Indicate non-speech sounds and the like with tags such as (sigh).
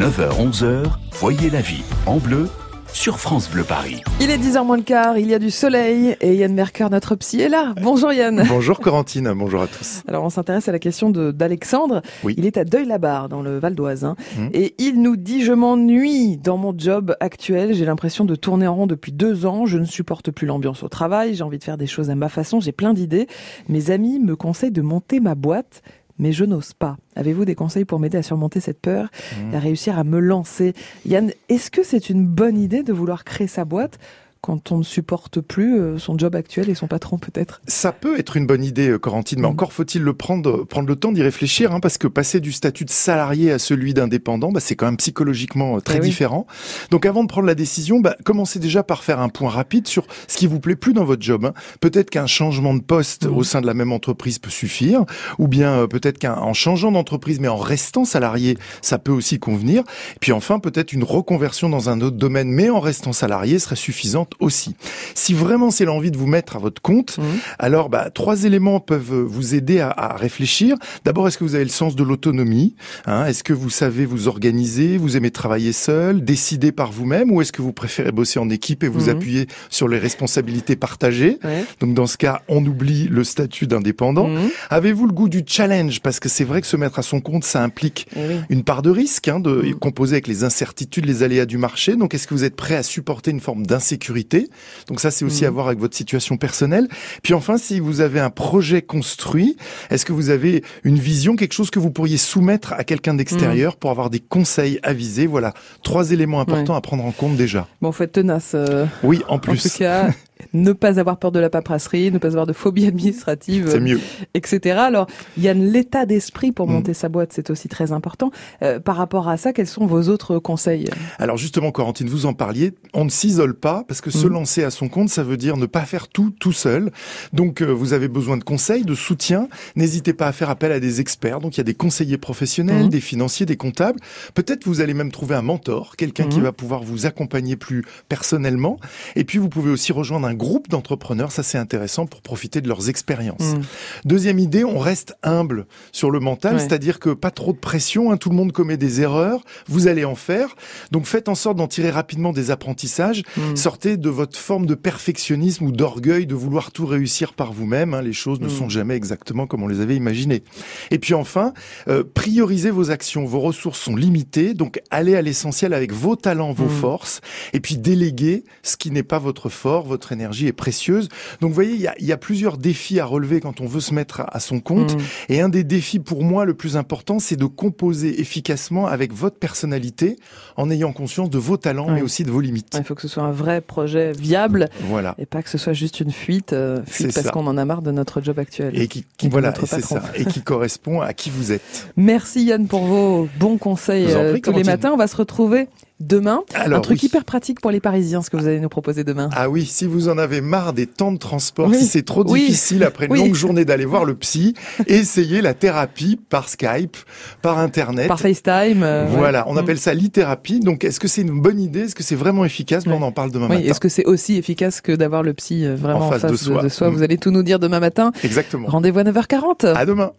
9h-11h, voyez la vie en bleu sur France Bleu Paris. Il est 10h moins le quart, il y a du soleil et Yann Mercure, notre psy, est là. Bonjour Yann. Bonjour Corentine, bonjour à tous. Alors on s'intéresse à la question d'Alexandre. Oui. Il est à Deuil-la-Barre dans le Val d'Oise hein. Mhm. et il nous dit je m'ennuie dans mon job actuel. J'ai l'impression de tourner en rond depuis deux ans. Je ne supporte plus l'ambiance au travail. J'ai envie de faire des choses à ma façon. J'ai plein d'idées. Mes amis me conseillent de monter ma boîte. Mais je n'ose pas. Avez-vous des conseils pour m'aider à surmonter cette peur et à réussir à me lancer? Yann, est-ce que c'est une bonne idée de vouloir créer sa boîte? Quand on ne supporte plus euh, son job actuel et son patron peut-être Ça peut être une bonne idée, euh, Corentine, mais Mhm. encore faut-il le prendre, prendre le temps d'y réfléchir, hein, parce que passer du statut de salarié à celui d'indépendant, bah, c'est quand même psychologiquement euh, très Eh oui. différent. Donc avant de prendre la décision, bah, commencez déjà par faire un point rapide sur ce qui vous plaît plus dans votre job. hein. Peut-être qu'un changement de poste Mhm. au sein de la même entreprise peut suffire, ou bien peut-être qu'en changeant d'entreprise, mais en restant salarié, ça peut aussi convenir. Et puis enfin, peut-être une reconversion dans un autre domaine, mais en restant salarié, serait suffisante aussi. Si vraiment c'est l'envie de vous mettre à votre compte, Mhm. alors bah, trois éléments peuvent vous aider à, à réfléchir. D'abord, est-ce que vous avez le sens de l'autonomie hein? Est-ce que vous savez vous organiser Vous aimez travailler seul, décider par vous-même, ou est-ce que vous préférez bosser en équipe et vous Mhm. appuyer sur les responsabilités partagées? Ouais. donc dans ce cas, on oublie le statut d'indépendant. Mhm. Avez-vous le goût du challenge? Parce que c'est vrai que se mettre à son compte, ça implique Eh oui. une part de risque, hein, de composer avec les incertitudes, les aléas du marché. Donc, est-ce que vous êtes prêt à supporter une forme d'insécurité? Donc, ça, c'est aussi Mm. à voir avec votre situation personnelle. Puis enfin, si vous avez un projet construit, est-ce que vous avez une vision, quelque chose que vous pourriez soumettre à quelqu'un d'extérieur pour avoir des conseils avisés? Voilà, trois éléments importants à prendre en compte déjà. Bon, faut être tenace. euh, Oui, en en plus, tout cas, (laughs) ne pas avoir peur de la paperasserie, ne pas avoir de phobie administrative, c'est mieux. etc. Alors, Yann, l'état d'esprit pour Mm. monter sa boîte, c'est aussi très important. Euh, par rapport à ça, quels sont vos autres conseils? Alors justement, Corentine, vous en parliez, on ne s'isole pas parce que se Mhm. lancer à son compte, ça veut dire ne pas faire tout tout seul. Donc euh, vous avez besoin de conseils, de soutien. N'hésitez pas à faire appel à des experts. Donc il y a des conseillers professionnels, Mhm. des financiers, des comptables. Peut-être vous allez même trouver un mentor, quelqu'un qui va pouvoir vous accompagner plus personnellement. Et puis vous pouvez aussi rejoindre un groupe d'entrepreneurs. Ça c'est intéressant pour profiter de leurs expériences. Mm. Deuxième idée, on reste humble sur le mental, Ouais. c'est-à-dire que pas trop de pression, hein, tout le monde commet des erreurs, vous allez en faire, donc faites en sorte d'en tirer rapidement des apprentissages, Mm. sortez de votre forme de perfectionnisme ou d'orgueil de vouloir tout réussir par vous-même, hein, les choses ne Mm. sont jamais exactement comme on les avait imaginées. Et puis enfin, euh, priorisez vos actions, vos ressources sont limitées, donc allez à l'essentiel avec vos talents, vos forces, et puis déléguez ce qui n'est pas votre fort, votre énergie est précieuse. Donc vous voyez, il y a, il y a plusieurs défis à relever quand on veut se mettre à, à son compte. Mm. Et un des défis pour moi le plus important, c'est de composer efficacement avec votre personnalité en ayant conscience de vos talents, Ouais. mais aussi de vos limites. Il faut que ce soit un vrai projet viable Voilà. et pas que ce soit juste une fuite, euh, fuite parce qu'on en a marre de notre job actuel. Et qui, voilà, et ça, et qui (laughs) correspond à qui vous êtes. Merci Yann pour vos bons conseils euh, prie, tous les matins. On va se retrouver demain. Alors, un truc oui. hyper pratique pour les Parisiens, ce que vous allez nous proposer demain. Ah oui, si vous en avez marre des temps de transport, Oui. si c'est trop Oui. difficile après une longue journée d'aller voir le psy, (laughs) essayez la thérapie par Skype, par Internet. Par FaceTime. euh, Voilà, on appelle ça l'ithérapie. Donc, est-ce que c'est une bonne idée? Est-ce que c'est vraiment efficace? Ouais. On en parle demain Oui, matin. est-ce que c'est aussi efficace que d'avoir le psy euh, vraiment En face de soi. Mm. Vous allez tout nous dire demain matin. Exactement. Rendez-vous à 9h40. À demain.